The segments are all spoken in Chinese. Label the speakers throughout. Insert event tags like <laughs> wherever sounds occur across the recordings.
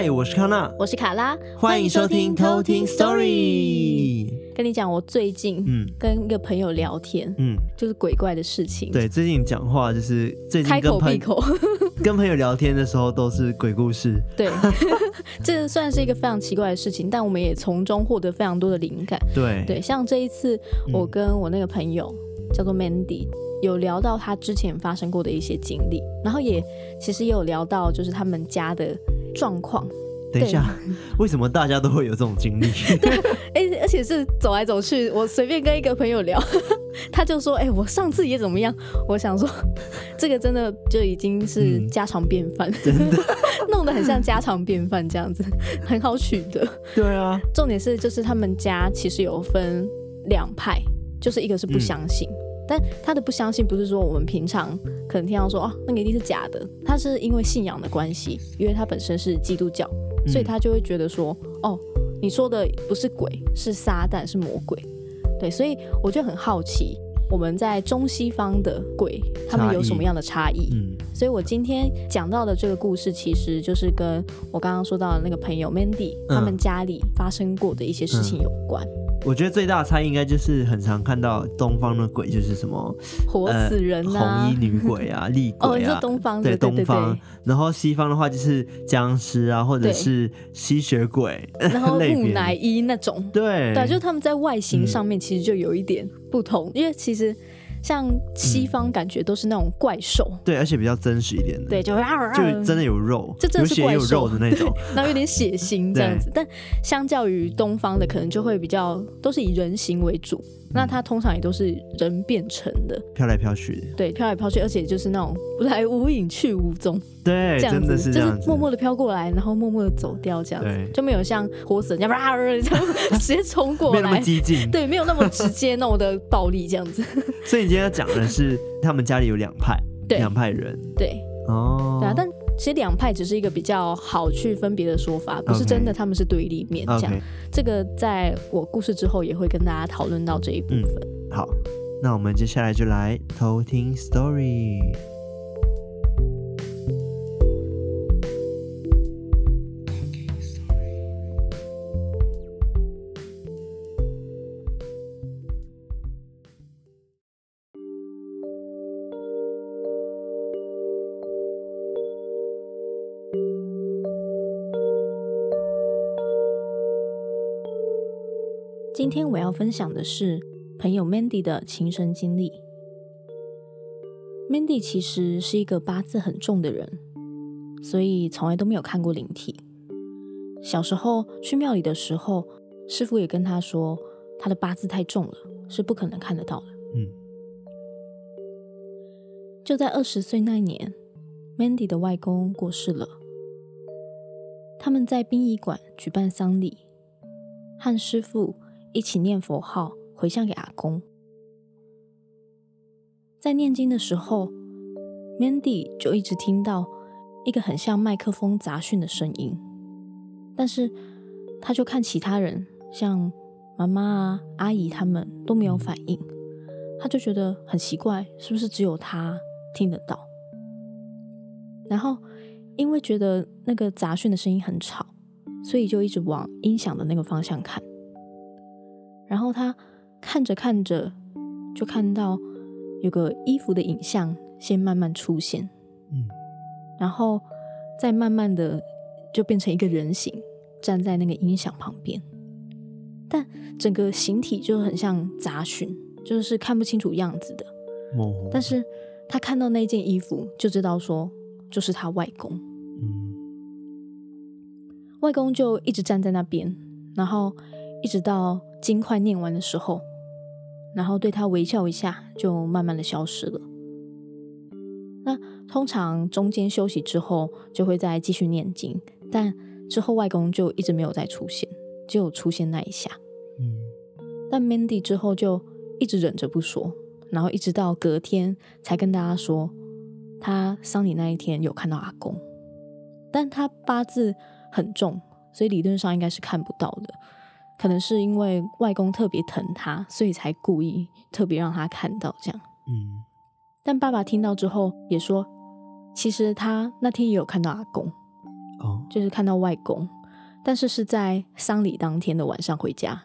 Speaker 1: 嗨，我是康娜，
Speaker 2: 我是卡拉，
Speaker 1: 欢迎收听偷听 Story。
Speaker 2: 跟你讲，我最近嗯跟一个朋友聊天，嗯，就是鬼怪的事情。
Speaker 1: 对，最近讲话就是最近跟
Speaker 2: 开口闭口，<laughs>
Speaker 1: 跟朋友聊天的时候都是鬼故事。
Speaker 2: 对，<laughs> 这算是一个非常奇怪的事情，但我们也从中获得非常多的灵感。
Speaker 1: 对
Speaker 2: 对，像这一次，我跟我那个朋友、嗯、叫做 Mandy。有聊到他之前发生过的一些经历，然后也其实也有聊到就是他们家的状况。
Speaker 1: 等一下，<laughs> 为什么大家都会有这种经历？<laughs>
Speaker 2: 对，哎，而且是走来走去，我随便跟一个朋友聊，<laughs> 他就说：“哎，我上次也怎么样？”我想说，这个真的就已经是家常便饭，嗯、真的弄得很像家常便饭这样子，很好取得。
Speaker 1: 对啊，
Speaker 2: 重点是就是他们家其实有分两派，就是一个是不相信。嗯但他的不相信不是说我们平常可能听到说哦，那个一定是假的，他是因为信仰的关系，因为他本身是基督教，所以他就会觉得说哦，你说的不是鬼，是撒旦，是魔鬼，对，所以我就很好奇，我们在中西方的鬼他们有什么样的差异？嗯，所以我今天讲到的这个故事，其实就是跟我刚刚说到的那个朋友 Mandy 他们家里发生过的一些事情有关。
Speaker 1: 我觉得最大的差异应该就是很常看到东方的鬼就是什么
Speaker 2: 活死人
Speaker 1: 啊、呃、红衣女鬼啊、<laughs> 厉鬼啊。哦，你说
Speaker 2: 东方对，
Speaker 1: 东方，然后西方的话就是僵尸啊，或者是吸血鬼，
Speaker 2: 然后 <laughs> 木乃伊那种。
Speaker 1: 对
Speaker 2: 对，就他们在外形上面其实就有一点不同，嗯、因为其实。像西方感觉都是那种怪兽，
Speaker 1: 嗯，对，而且比较真实一点的，
Speaker 2: 对，就
Speaker 1: 就真的有肉，
Speaker 2: 这真的是怪兽，
Speaker 1: 有血有肉的那种，<laughs>
Speaker 2: 然后有点血腥这样子。<laughs> 但相较于东方的，可能就会比较都是以人形为主。那它通常也都是人变成的，
Speaker 1: 飘来飘去的。
Speaker 2: 对，飘来飘去，而且就是那种来无影去无踪。
Speaker 1: 对，
Speaker 2: 这样子
Speaker 1: 是这样子，
Speaker 2: 就是默默的飘过来，然后默默的走掉，这样子就没有像活死人这样 <laughs> 直接冲过来，
Speaker 1: 没有那么激进。
Speaker 2: 对，没有那么直接那么的暴力这样子。<laughs>
Speaker 1: 所以你今天要讲的是他们家里有两派，两派人。
Speaker 2: 对，哦，对啊，但。其实两派只是一个比较好去分别的说法，不是真的他们是对立面这样。Okay. 这个在我故事之后也会跟大家讨论到这一部分。
Speaker 1: 嗯，好，那我们接下来就来偷听 story。
Speaker 2: 要分享的是朋友 Mandy 的亲身经历。Mandy 其实是一个八字很重的人，所以从来都没有看过灵体。小时候去庙里的时候，师傅也跟他说，他的八字太重了，是不可能看得到的。嗯。就在二十岁那年，Mandy 的外公过世了，他们在殡仪馆举办丧礼，和师傅。一起念佛号回向给阿公，在念经的时候，Mandy 就一直听到一个很像麦克风杂讯的声音，但是他就看其他人，像妈妈啊、阿姨他们都没有反应，他就觉得很奇怪，是不是只有他听得到？然后因为觉得那个杂讯的声音很吵，所以就一直往音响的那个方向看。然后他看着看着，就看到有个衣服的影像先慢慢出现，嗯，然后再慢慢的就变成一个人形站在那个音响旁边，但整个形体就很像杂讯，就是看不清楚样子的。哦，但是他看到那件衣服就知道说就是他外公，嗯，外公就一直站在那边，然后一直到。经快念完的时候，然后对他微笑一下，就慢慢的消失了。那通常中间休息之后，就会再继续念经，但之后外公就一直没有再出现，只有出现那一下。嗯，但 Mandy 之后就一直忍着不说，然后一直到隔天才跟大家说，他丧礼那一天有看到阿公，但他八字很重，所以理论上应该是看不到的。可能是因为外公特别疼他，所以才故意特别让他看到这样。嗯，但爸爸听到之后也说，其实他那天也有看到阿公。
Speaker 1: 哦，
Speaker 2: 就是看到外公，但是是在丧礼当天的晚上回家。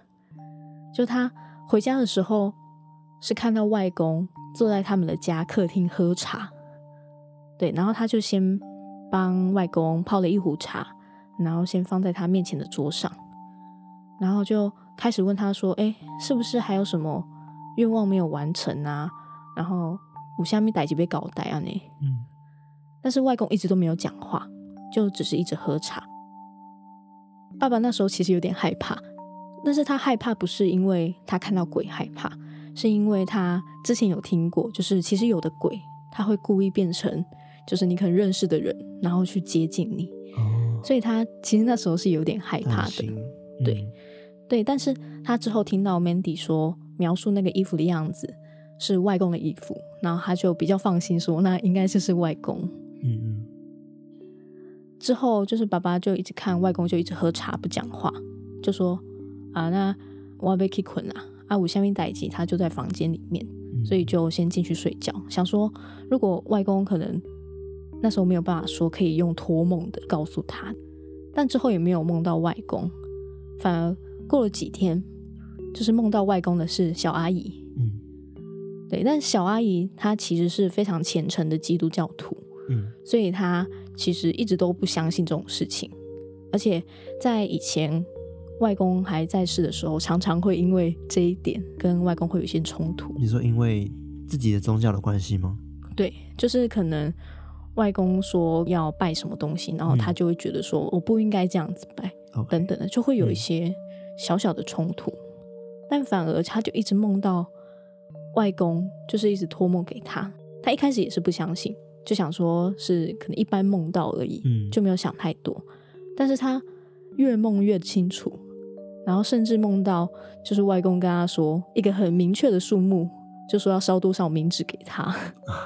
Speaker 2: 就他回家的时候，是看到外公坐在他们的家客厅喝茶，对，然后他就先帮外公泡了一壶茶，然后先放在他面前的桌上，然后就开始问他说：“哎，是不是还有什么愿望没有完成啊？然后我下面逮几杯搞呆啊？呢？”嗯，但是外公一直都没有讲话，就只是一直喝茶。爸爸那时候其实有点害怕。但是他害怕不是因为他看到鬼害怕，是因为他之前有听过，就是其实有的鬼他会故意变成就是你可能认识的人，然后去接近你，哦，所以他其实那时候是有点害怕的，嗯、对对。但是他之后听到 Mandy 说描述那个衣服的样子是外公的衣服，然后他就比较放心说那应该就是外公。嗯嗯。之后就是爸爸就一直看外公就一直喝茶不讲话，就说。啊，那我要被 k 困了。啊，我下面待机，他就在房间里面，所以就先进去睡觉。想说，如果外公可能那时候没有办法说，可以用托梦的告诉他，但之后也没有梦到外公，反而过了几天，就是梦到外公的是小阿姨。嗯，对，但小阿姨她其实是非常虔诚的基督教徒，嗯，所以她其实一直都不相信这种事情，而且在以前。外公还在世的时候，常常会因为这一点跟外公会有一些冲突。
Speaker 1: 你说因为自己的宗教的关系吗？
Speaker 2: 对，就是可能外公说要拜什么东西，然后他就会觉得说我不应该这样子拜，嗯、等等的，就会有一些小小的冲突。嗯、但反而他就一直梦到外公，就是一直托梦给他。他一开始也是不相信，就想说是可能一般梦到而已，嗯，就没有想太多。但是他越梦越清楚。然后甚至梦到，就是外公跟他说一个很明确的数目，就说要烧多少冥纸给他，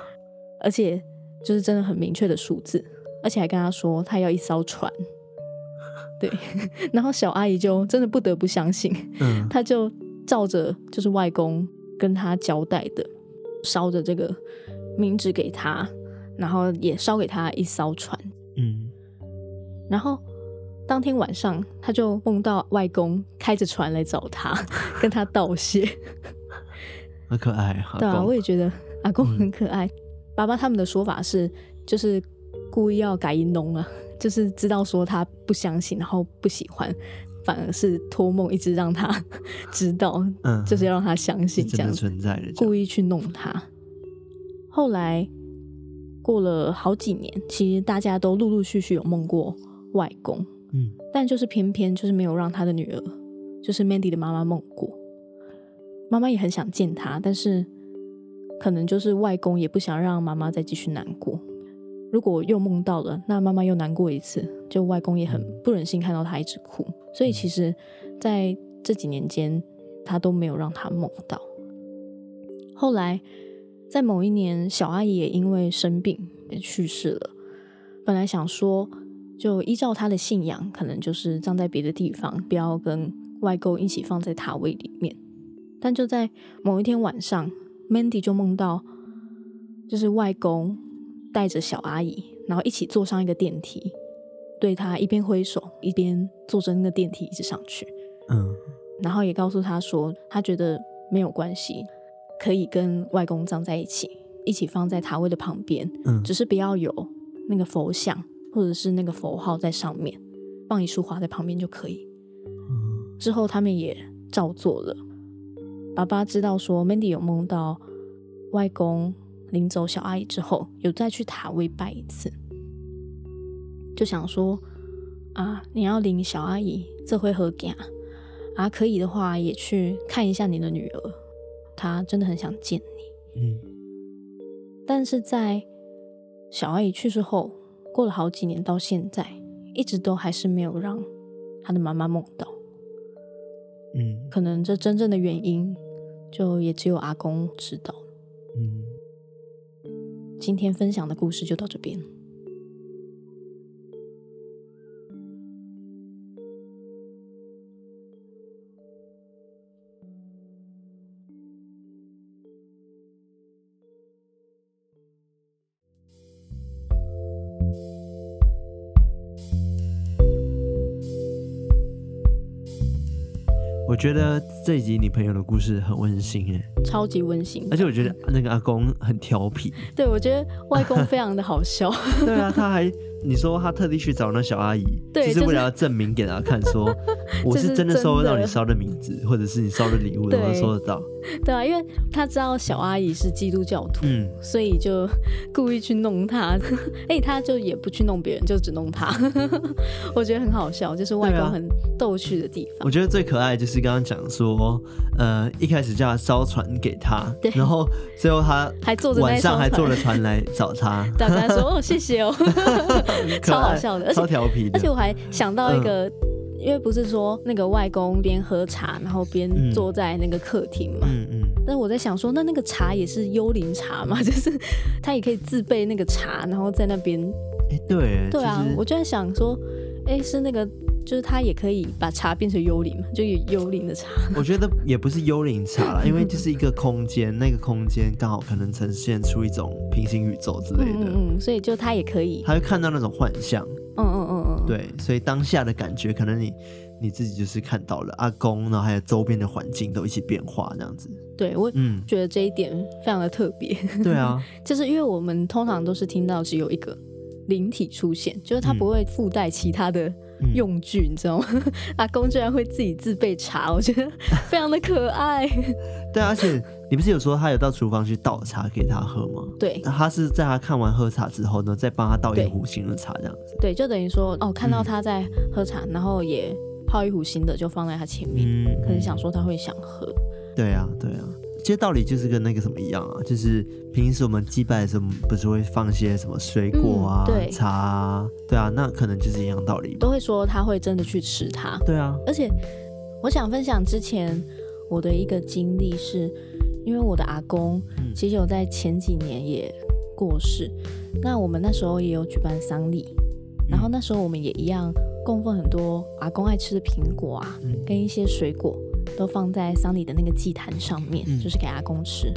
Speaker 2: <laughs> 而且就是真的很明确的数字，而且还跟他说他要一艘船。对，<laughs> 然后小阿姨就真的不得不相信，嗯，她就照着就是外公跟她交代的，烧着这个冥纸给她，然后也烧给她一艘船，嗯，然后。当天晚上，她就梦到外公开着船来找她，<laughs> 跟她道谢，
Speaker 1: 很可爱。
Speaker 2: 对啊，我也觉得阿公很可爱。嗯、爸爸他们的说法是，就是故意要改音弄啊，就是知道说他不相信，然后不喜欢，反而是托梦一直让他 <laughs> 知道，嗯，就是要让他相信这样
Speaker 1: 存在的，
Speaker 2: 故意去弄他。后来过了好几年，其实大家都陆陆续续有梦过外公。嗯，但就是偏偏就是没有让他的女儿，就是 Mandy 的妈妈梦过。妈妈也很想见他，但是可能就是外公也不想让妈妈再继续难过。如果又梦到了，那妈妈又难过一次，就外公也很不忍心看到他一直哭。所以其实在这几年间，他都没有让他梦到。后来在某一年，小阿姨也因为生病也去世了。本来想说。就依照他的信仰，可能就是葬在别的地方，不要跟外公一起放在塔位里面。但就在某一天晚上，Mandy 就梦到，就是外公带着小阿姨，然后一起坐上一个电梯，对他一边挥手，一边坐着那个电梯一直上去。嗯，然后也告诉他说，他觉得没有关系，可以跟外公葬在一起，一起放在塔位的旁边。嗯，只是不要有那个佛像。或者是那个佛号在上面，放一束花在旁边就可以。嗯之后他们也照做了。爸爸知道说 Mandy 有梦到外公领走小阿姨之后，有再去塔位拜一次，就想说啊，你要领小阿姨这回合给啊，可以的话也去看一下你的女儿，她真的很想见你。嗯，但是在小阿姨去世后。过了好几年，到现在一直都还是没有让他的妈妈梦到。嗯，可能这真正的原因，就也只有阿公知道。嗯，今天分享的故事就到这边。
Speaker 1: 觉得这一集你朋友的故事很温馨哎，
Speaker 2: 超级温馨。
Speaker 1: 而且我觉得那个阿公很调皮。<laughs>
Speaker 2: 对，我觉得外公非常的好笑。<laughs>
Speaker 1: 对啊，他还。你说他特地去找那小阿姨，就是为了要证明给他看，说我是真的收得到你烧的名字，或者是你烧的礼物，都能收得到。
Speaker 2: 对啊，因为他知道小阿姨是基督教徒，嗯，所以就 <laughs> 故意去弄他。<laughs> 哎，他就也不去弄别人，就只弄他。<laughs> 我觉得很好笑，就是外公很逗趣的地方。
Speaker 1: 我觉得最可爱就是刚刚讲说，呃，一开始叫他烧船给他，对，然后最后他还坐着晚上还坐着船来找他，
Speaker 2: 对，他说哦谢谢哦。超好笑的，
Speaker 1: 超调皮的。
Speaker 2: 而且我还想到一个，嗯、因为不是说那个外公边喝茶，然后边坐在那个客厅嘛。嗯嗯。但是我在想说，那那个茶也是幽灵茶嘛？<laughs> 就是他也可以自备那个茶，然后在那边。
Speaker 1: 哎、欸，对。
Speaker 2: 对啊，我就在想说，哎、欸，是那个，就是他也可以把茶变成幽灵嘛？就有幽灵的茶。
Speaker 1: 我觉得也不是幽灵茶啦，<laughs> 因为就是一个空间，那个空间刚好可能呈现出一种平行宇宙之类的。
Speaker 2: 嗯嗯，所以就他也可以，
Speaker 1: 他会看到那种幻象。
Speaker 2: 嗯嗯嗯嗯，
Speaker 1: 对，所以当下的感觉，可能你你自己就是看到了阿公，然后还有周边的环境都一起变化这样子。
Speaker 2: 对，我嗯觉得这一点非常的特别。
Speaker 1: 对啊，<laughs>
Speaker 2: 就是因为我们通常都是听到只有一个。灵体出现，就是他不会附带其他的用具，嗯、你知道吗？<laughs> 阿公居然会自己自备茶，<laughs> 我觉得非常的可爱。<laughs>
Speaker 1: 对，而且你不是有说他有到厨房去倒茶给他喝吗？
Speaker 2: 对，
Speaker 1: 他是在他看完喝茶之后呢，再帮他倒一壶新的茶，这样子。
Speaker 2: 对，就等于说哦，看到他在喝茶，嗯、然后也泡一壶新的，就放在他前面，嗯、可能想说他会想喝。
Speaker 1: 对啊，对啊。其实道理就是跟那个什么一样啊，就是平时我们祭拜的时候，不是会放些什么水果啊、嗯、对茶啊，对啊，那可能就是一样道理。
Speaker 2: 都会说他会真的去吃它。
Speaker 1: 对啊，
Speaker 2: 而且我想分享之前我的一个经历是，因为我的阿公其实有在前几年也过世，嗯、那我们那时候也有举办丧礼，然后那时候我们也一样供奉很多阿公爱吃的苹果啊，嗯、跟一些水果。都放在桑尼的那个祭坛上面，嗯、就是给阿公吃。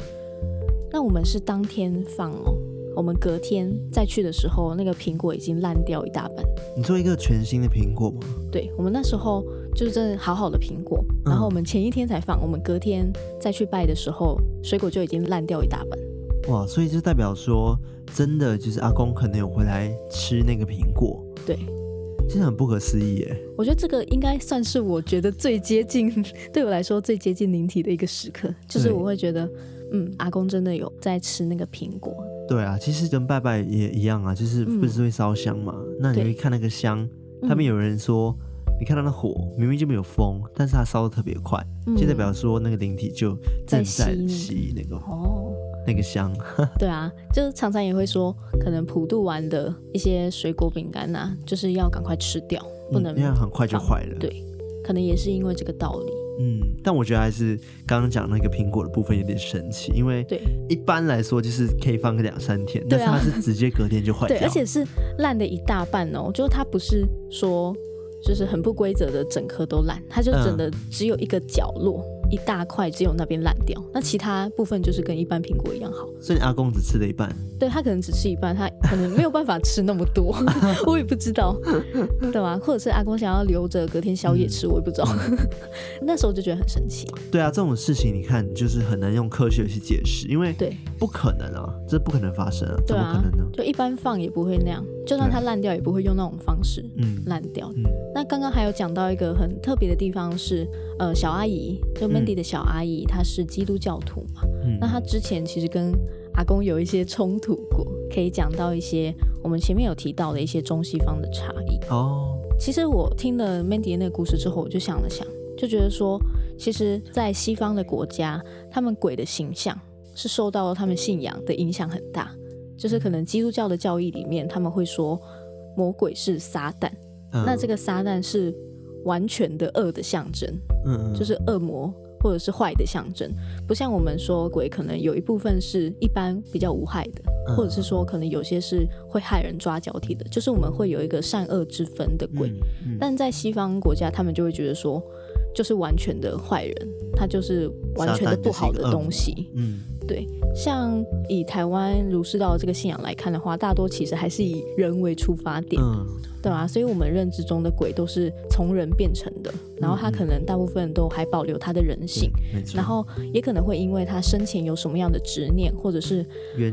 Speaker 2: 那我们是当天放哦，我们隔天再去的时候，那个苹果已经烂掉一大半。
Speaker 1: 你做一个全新的苹果吗？
Speaker 2: 对，我们那时候就是真的好好的苹果，然后我们前一天才放，嗯、我们隔天再去拜的时候，水果就已经烂掉一大半。
Speaker 1: 哇，所以就代表说，真的就是阿公可能有回来吃那个苹果。
Speaker 2: 对。
Speaker 1: 真的很不可思议耶！
Speaker 2: 我觉得这个应该算是我觉得最接近，<laughs> 对我来说最接近灵体的一个时刻，就是我会觉得，嗯，阿公真的有在吃那个苹果。
Speaker 1: 对啊，其实跟拜拜也一样啊，就是不是会烧香嘛？嗯、那你会看那个香，他们有人说，你看到那火明明就没有风，但是它烧的特别快，嗯、就代表说那个灵体就正在吸那个哦。那个香，<laughs>
Speaker 2: 对啊，就是常常也会说，可能普渡完的一些水果饼干呐，就是要赶快吃掉，不能
Speaker 1: 因为很快就坏了。
Speaker 2: 对，可能也是因为这个道理。
Speaker 1: 嗯，但我觉得还是刚刚讲那个苹果的部分有点神奇，因为对一般来说就是可以放个两三天，但是它是直接隔天就坏掉，<laughs>
Speaker 2: 对，而且是烂的一大半哦，就是它不是说就是很不规则的整颗都烂，它就整的只有一个角落。嗯一大块只有那边烂掉，那其他部分就是跟一般苹果一样好。
Speaker 1: 所以你阿公只吃了一半？
Speaker 2: 对，他可能只吃一半，他可能没有办法吃那么多，<laughs> 我也不知道，对吧？或者是阿公想要留着隔天宵夜吃，我也不知道。<laughs> 那时候就觉得很神奇。
Speaker 1: 对啊，这种事情你看就是很难用科学去解释，因为对，不可能啊，这不可能发生啊，怎么可能呢？
Speaker 2: 就一般放也不会那样，就算它烂掉也不会用那种方式，嗯，烂掉。那刚刚还有讲到一个很特别的地方是，呃，小阿姨就 Mandy 的小阿姨，她是基督教徒嘛，那她之前其实跟阿公有一些冲突过，可以讲到一些我们前面有提到的一些中西方的差异。哦。其实我听了 Mandy 的那个故事之后，我就想了想，就觉得说，其实，在西方的国家，他们鬼的形象是受到了他们信仰的影响很大。就是可能基督教的教义里面，他们会说魔鬼是撒旦，嗯、那这个撒旦是完全的恶的象征，嗯，就是恶魔或者是坏的象征，不像我们说鬼可能有一部分是一般比较无害的，嗯、或者是说可能有些是会害人抓脚体的，就是我们会有一个善恶之分的鬼，嗯嗯、但在西方国家，他们就会觉得说，就是完全的坏人，他就是完全的不好的东西，嗯。对，像以台湾儒释道这个信仰来看的话，大多其实还是以人为出发点，嗯、对吧？所以我们认知中的鬼都是从人变成的，然后他可能大部分都还保留他的人性。然后也可能会因为他生前有什么样的执念，或者是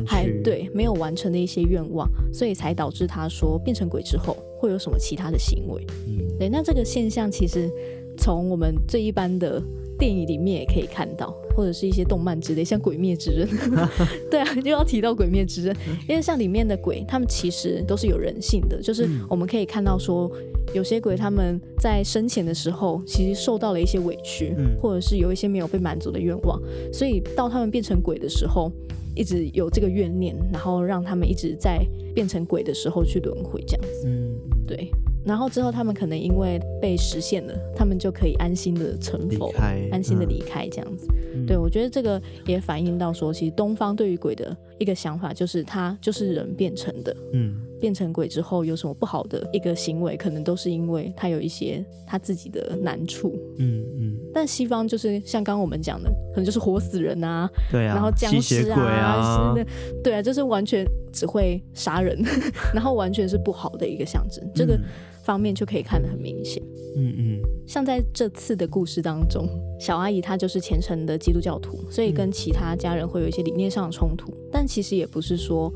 Speaker 2: 还对没有完成的一些愿望，所以才导致他说变成鬼之后会有什么其他的行为。嗯，对。那这个现象其实从我们最一般的。电影里面也可以看到，或者是一些动漫之类，像《鬼灭之刃》。<laughs> 对啊，又要提到《鬼灭之刃》，因为像里面的鬼，他们其实都是有人性的，就是我们可以看到说，有些鬼他们在生前的时候，其实受到了一些委屈，或者是有一些没有被满足的愿望，所以到他们变成鬼的时候，一直有这个怨念，然后让他们一直在变成鬼的时候去轮回这样子。嗯，对。然后之后，他们可能因为被实现了，他们就可以安心的成佛，安心的离开这样子。嗯、对，我觉得这个也反映到说，其实东方对于鬼的一个想法就是，他就是人变成的。嗯，变成鬼之后有什么不好的一个行为，可能都是因为他有一些他自己的难处。嗯嗯。但西方就是像刚刚我们讲的，可能就是活死人啊，对啊，然后僵尸啊，啊是的，对啊，就是完全只会杀人，<laughs> 然后完全是不好的一个象征。这个。方面就可以看得很明显，嗯嗯，像在这次的故事当中，小阿姨她就是虔诚的基督教徒，所以跟其他家人会有一些理念上的冲突，但其实也不是说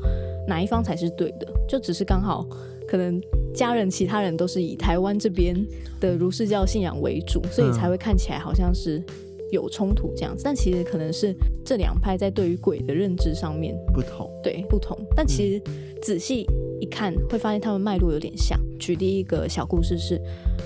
Speaker 2: 哪一方才是对的，就只是刚好可能家人其他人都是以台湾这边的儒释教信仰为主，所以才会看起来好像是有冲突这样子，但其实可能是这两派在对于鬼的认知上面
Speaker 1: 不同，
Speaker 2: 对，不同，但其实仔细一看会发现他们脉络有点像。举例一个小故事是，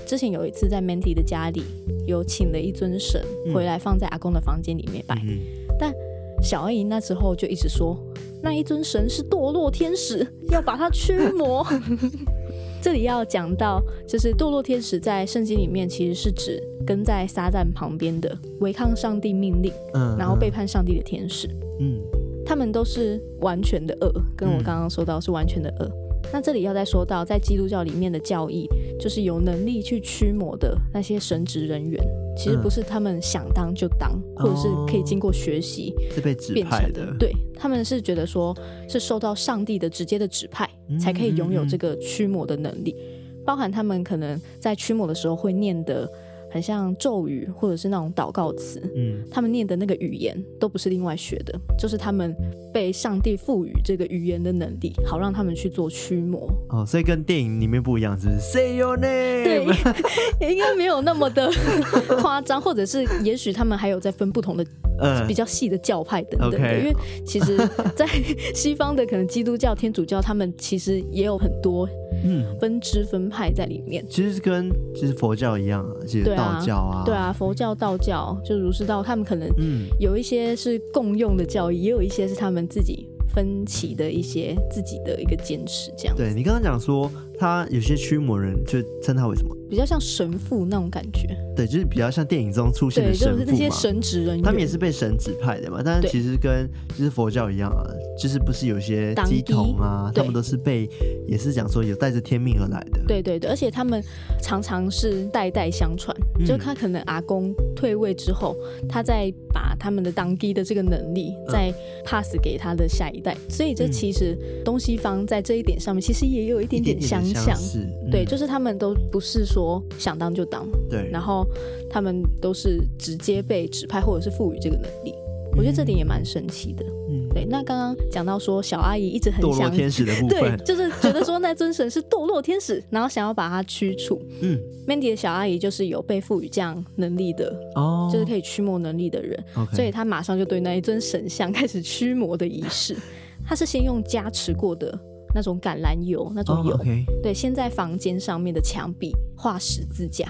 Speaker 2: 之前有一次在 Mandy 的家里有请了一尊神回来放在阿公的房间里面拜，嗯、但小阿姨那时候就一直说那一尊神是堕落天使，<laughs> 要把它驱魔。<laughs> 这里要讲到，就是堕落天使在圣经里面其实是指跟在撒旦旁边的违抗上帝命令，嗯，然后背叛上帝的天使，嗯，他们都是完全的恶，跟我刚刚说到是完全的恶。那这里要再说到，在基督教里面的教义，就是有能力去驱魔的那些神职人员，其实不是他们想当就当，嗯、或者是可以经过学习是被指派的。对，他们是觉得说，是受到上帝的直接的指派，才可以拥有这个驱魔的能力，包含他们可能在驱魔的时候会念的。很像咒语或者是那种祷告词，嗯，他们念的那个语言都不是另外学的，就是他们被上帝赋予这个语言的能力，好让他们去做驱魔。
Speaker 1: 哦，所以跟电影里面不一样，是不是？Say your name。
Speaker 2: 对，也 <laughs> 应该没有那么的夸张，或者是也许他们还有在分不同的。呃，比较细的教派等等的，okay. 因为其实，在西方的可能基督教、天主教，他们其实也有很多嗯分支分派在里面。
Speaker 1: 其实是跟其实佛教一样啊，其实道教啊，
Speaker 2: 对啊，佛教、道教就儒释道，他们可能嗯有一些是共用的教义，也有一些是他们自己分歧的一些自己的一个坚持，这样。
Speaker 1: 对，你刚刚讲说。他有些驱魔人就称他为什么？
Speaker 2: 比较像神父那种感觉。
Speaker 1: 对，就是比较像电影中出现的神父嘛。
Speaker 2: 就是那些神职人员，
Speaker 1: 他们也是被神指派的嘛。但是其实跟就是佛教一样啊，就是不是有些鸡童啊，他们都是被也是讲说有带着天命而来的。
Speaker 2: 对对对，而且他们常常是代代相传，嗯、就他可能阿公退位之后，他再把他们的当地的这个能力再 pass 给他的下一代。嗯、所以这其实东西方在这一点上面其实也有一点点相。相似，对，就是他们都不是说想当就当，对，然后他们都是直接被指派或者是赋予这个能力，我觉得这点也蛮神奇的，嗯，对。那刚刚讲到说小阿姨一直很想
Speaker 1: 天使的部 <laughs> 分，
Speaker 2: 对，就是觉得说那尊神是堕落天使，然后想要把它驱除。嗯，<laughs> Mandy 的小阿姨就是有被赋予这样能力的，哦，就是可以驱魔能力的人所以她马上就对那一尊神像开始驱魔的仪式，他是先用加持过的。那种橄榄油，那种油，oh. 对，先在房间上面的墙壁画十字架，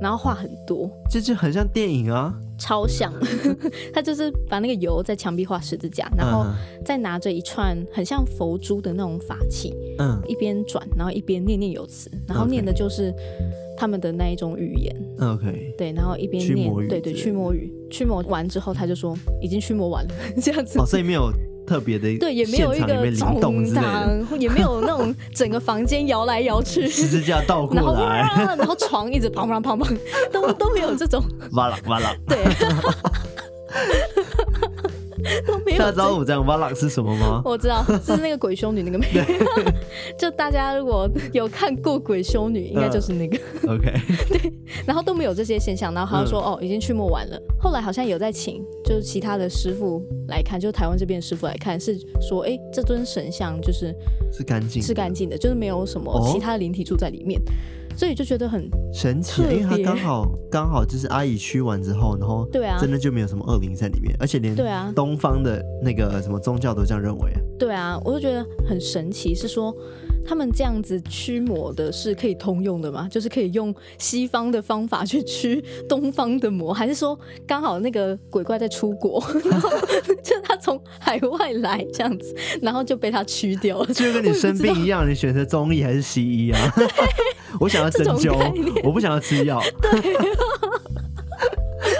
Speaker 2: 然后画很多，
Speaker 1: 这就很像电影啊，
Speaker 2: 超像。<laughs> 他就是把那个油在墙壁画十字架，然后再拿着一串很像佛珠的那种法器，嗯，一边转，然后一边念念有词，然后念的就是他们的那一种语言
Speaker 1: ，OK，
Speaker 2: 对，然后一边念，对对，驱魔语，驱魔完之后，他就说已经驱魔完了，<laughs> 这样子，
Speaker 1: 哦，所以没有。特别的，
Speaker 2: 对，也没有一个灵动也没有那种 <laughs> 整个房间摇来摇去，
Speaker 1: 十字架倒过来，然后，
Speaker 2: 然后床一直砰砰砰砰，都都没有这种，
Speaker 1: 完了完了，
Speaker 2: 对，<laughs> <laughs> 都没有。
Speaker 1: 大家知道我这样挖狼是什么吗？<laughs>
Speaker 2: 我知道，就是那个鬼修女那个妹。<laughs> 就大家如果有看过鬼修女，应该就是那个。
Speaker 1: Uh, OK。
Speaker 2: 对，然后都没有这些现象，然后好像说、嗯、哦，已经驱魔完了。后来好像有在请，就是其他的师傅来看，就是台湾这边的师傅来看，是说，哎，这尊神像就是
Speaker 1: 是干净，
Speaker 2: 是干净的，就是没有什么其他灵体住在里面。哦所以就觉得很
Speaker 1: 神奇，因为他刚好刚好就是阿姨驱完之后，然后对啊，真的就没有什么恶灵在里面，而且连对啊。东方的那个什么宗教都这样认为啊。
Speaker 2: 对啊，我就觉得很神奇，是说他们这样子驱魔的是可以通用的吗？就是可以用西方的方法去驱东方的魔，还是说刚好那个鬼怪在出国，<laughs> 然后就他从海外来这样子，然后就被他驱掉了，
Speaker 1: 就跟你生病一样，你选择中医还是西医啊？我想要针灸，我不想要吃药。对，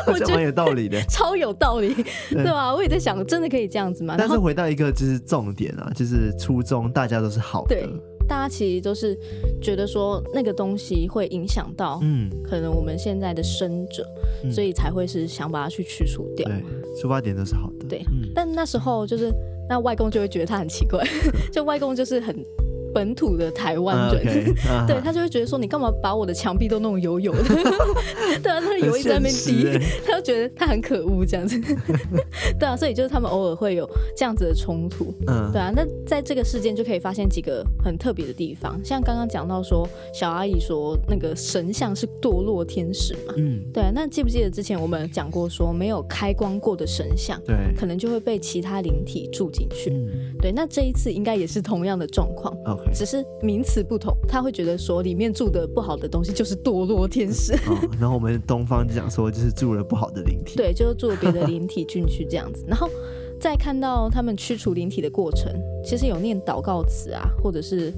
Speaker 1: 我觉得蛮有道理的，
Speaker 2: 超有道理，对吧？我也在想，真的可以这样子吗？
Speaker 1: 但是回到一个就是重点啊，就是初衷，大家都是好的。
Speaker 2: 对，大家其实都是觉得说那个东西会影响到，嗯，可能我们现在的生者，所以才会是想把它去去除掉。
Speaker 1: 对，出发点都是好的。
Speaker 2: 对，但那时候就是那外公就会觉得他很奇怪，<laughs> 就外公就是很。本土的台湾人，uh, okay, uh, <laughs> 对他就会觉得说，你干嘛把我的墙壁都弄油油的？<laughs> 对啊，那油一直在那边滴，他就觉得他很可恶这样子。<laughs> 对啊，所以就是他们偶尔会有这样子的冲突。嗯，对啊。那在这个事件就可以发现几个很特别的地方，像刚刚讲到说，小阿姨说那个神像是堕落天使嘛。嗯，对啊。那记不记得之前我们讲过说，没有开光过的神像，对，可能就会被其他灵体住进去。嗯，对。那这一次应该也是同样的状况。只是名词不同，他会觉得说里面住的不好的东西就是堕落天使。
Speaker 1: 哦，然后我们东方就讲说就是住了不好的灵体，<laughs>
Speaker 2: 对，就是住了别的灵体进去这样子。然后再看到他们驱除灵体的过程，其实有念祷告词啊，或者是。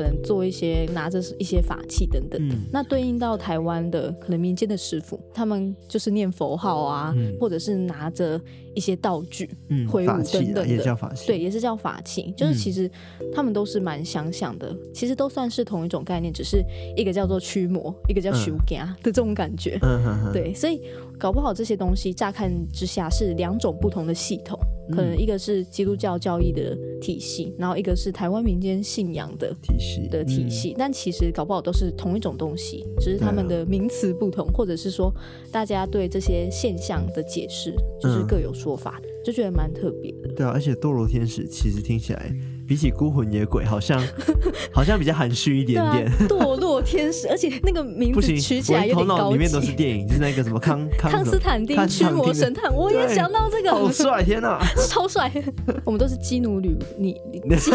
Speaker 2: 可能做一些拿着一些法器等等。的，嗯、那对应到台湾的可能民间的师傅，他们就是念佛号啊，嗯、或者是拿着一些道具，嗯，挥舞等等的，
Speaker 1: 也叫法器，
Speaker 2: 对，也是叫法器。就是其实他们都是蛮相像的，其实都算是同一种概念，只是一个叫做驱魔，一个叫修行的这种感觉。对，所以搞不好这些东西乍看之下是两种不同的系统。可能一个是基督教教义的体系，然后一个是台湾民间信仰的体系的体系，但其实搞不好都是同一种东西，只是他们的名词不同，或者是说大家对这些现象的解释就是各有说法，就觉得蛮特别的。
Speaker 1: 对啊，而且堕落天使其实听起来。比起孤魂野鬼，好像 <laughs> 好像比较含蓄一点点。
Speaker 2: 堕落天使，而且那个名字取起来有点高级。
Speaker 1: 头脑里面都是电影，就是那个什么康 <laughs> 康，
Speaker 2: 康斯坦丁驱魔神探，我也想到这个，
Speaker 1: 好帅！天哪，<laughs>
Speaker 2: 超帅！我们都是基努里，你基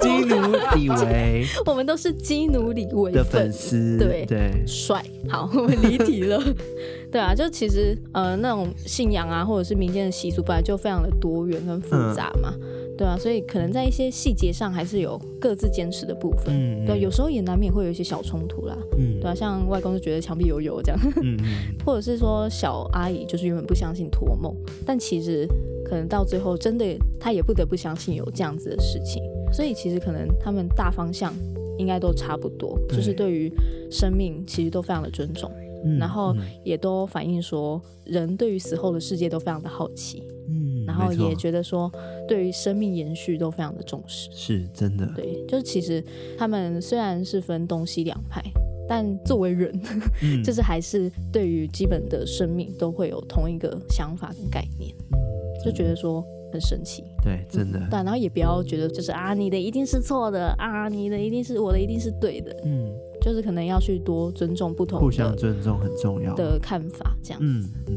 Speaker 1: 基努里维，<laughs>
Speaker 2: 我们都是基努里维
Speaker 1: 的粉丝，
Speaker 2: 对
Speaker 1: 对，
Speaker 2: 帅。好，我们离题了。<laughs> 对啊，就其实呃那种信仰啊，或者是民间的习俗，本来就非常的多元跟复杂嘛。嗯、对啊，所以可能在一些细节上还是有各自坚持的部分。嗯，对，有时候也难免会有一些小冲突啦。嗯，对啊，像外公就觉得墙壁有油这样。嗯，或者是说小阿姨就是原本不相信托梦，但其实可能到最后真的他也不得不相信有这样子的事情。所以其实可能他们大方向应该都差不多，就是对于生命其实都非常的尊重。然后也都反映说，人对于死后的世界都非常的好奇，嗯，然后也觉得说，对于生命延续都非常的重视，
Speaker 1: 是真的。
Speaker 2: 对，就是其实他们虽然是分东西两派，但作为人，嗯、<laughs> 就是还是对于基本的生命都会有同一个想法跟概念，嗯、就觉得说很神奇。
Speaker 1: 对，真的。
Speaker 2: 对，然后也不要觉得就是啊，你的一定是错的啊，你的一定是我的一定是对的，嗯。就是可能要去多尊重不同，
Speaker 1: 互相尊重很重要
Speaker 2: 的看法，这样子。嗯嗯。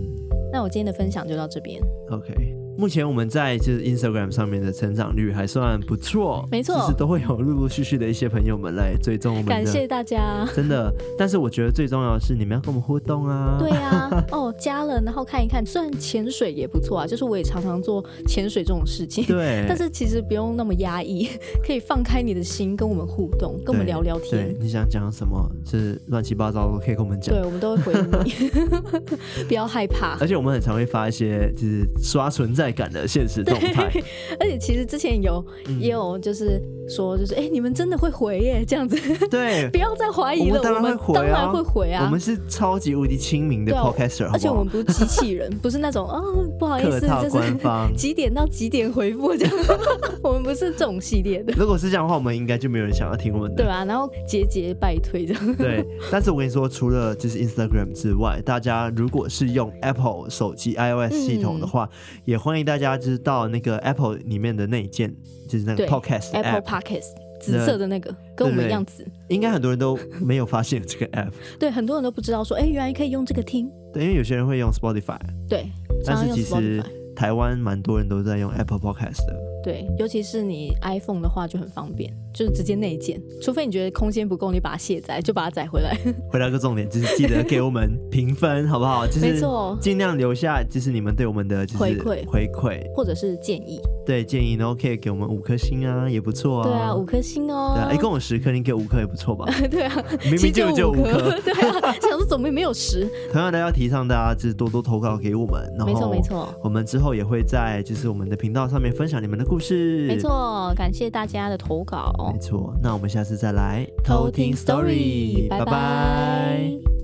Speaker 2: 那我今天的分享就到这边。
Speaker 1: OK。目前我们在就是 Instagram 上面的成长率还算不错，
Speaker 2: 没错，
Speaker 1: 其实都会有陆陆续续的一些朋友们来追踪我们。
Speaker 2: 感谢大家，
Speaker 1: 真的。但是我觉得最重要的是你们要跟我们互动啊。
Speaker 2: 对啊，哦，加了然后看一看，虽然潜水也不错啊，就是我也常常做潜水这种事情。对。但是其实不用那么压抑，可以放开你的心跟我们互动，跟我们聊聊天。
Speaker 1: 对，你想讲什么，就是乱七八糟都可以跟我们讲。
Speaker 2: 对，我们都会回你，<laughs> 不要害怕。
Speaker 1: 而且我们很常会发一些就是刷存在感的现实动态，<laughs>
Speaker 2: 而且其实之前有也有就是说，就是哎、欸，你们真的会回耶，这样子。
Speaker 1: 对，<laughs>
Speaker 2: 不要再怀疑了，我们当然会回啊，当然会回啊。
Speaker 1: 我们是超级无敌亲民的 podcaster，、啊、
Speaker 2: 而且我们不是机器人，<laughs> 不是那种啊、哦，不好意思，
Speaker 1: 官方
Speaker 2: 就是几点到几点回复这样。我们不是这种系列的。
Speaker 1: 如果是这样的话，我们应该就没有人想要听我们的。
Speaker 2: 对啊，然后节节败退这样。
Speaker 1: 对，但是我跟你说，除了就是 Instagram 之外，大家如果是用 Apple 手机 iOS 系统的话，嗯、也欢迎大家知道那个 Apple 里面的那一件，就是那个 Podcast
Speaker 2: Apple Podcast 紫色的那个，跟我们一样紫。
Speaker 1: 应该很多人都没有发现这个 <laughs> App。
Speaker 2: 对，很多人都不知道说，哎，原来可以用这个听。
Speaker 1: 对，因为有些人会用 Spotify。
Speaker 2: 对，
Speaker 1: 但是其实台湾蛮多人都在用 Apple Podcast 的。
Speaker 2: 对，尤其是你 iPhone 的话就很方便，就是直接内建，除非你觉得空间不够，你把它卸载，就把它载回来。<laughs>
Speaker 1: 回到个重点，就是记得给我们评分，好不好？就是没错，尽量留下就是你们对我们的就是回馈回馈，
Speaker 2: 或者是建议。
Speaker 1: 对，建议然后可以给我们五颗星啊，也不错啊。
Speaker 2: 对啊，五颗星哦。
Speaker 1: 对啊，一共有十颗，你给五颗也不错吧？<laughs>
Speaker 2: 对啊，
Speaker 1: 明明就就五颗。
Speaker 2: 对啊，想说怎么没有十？<laughs>
Speaker 1: 同样的，要提倡大家就是多多投稿给我们，然后
Speaker 2: 没错没错，
Speaker 1: 我们之后也会在就是我们的频道上面分享你们的故事。
Speaker 2: 没错，感谢大家的投稿。
Speaker 1: 没错，那我们下次再来偷听 story，拜拜。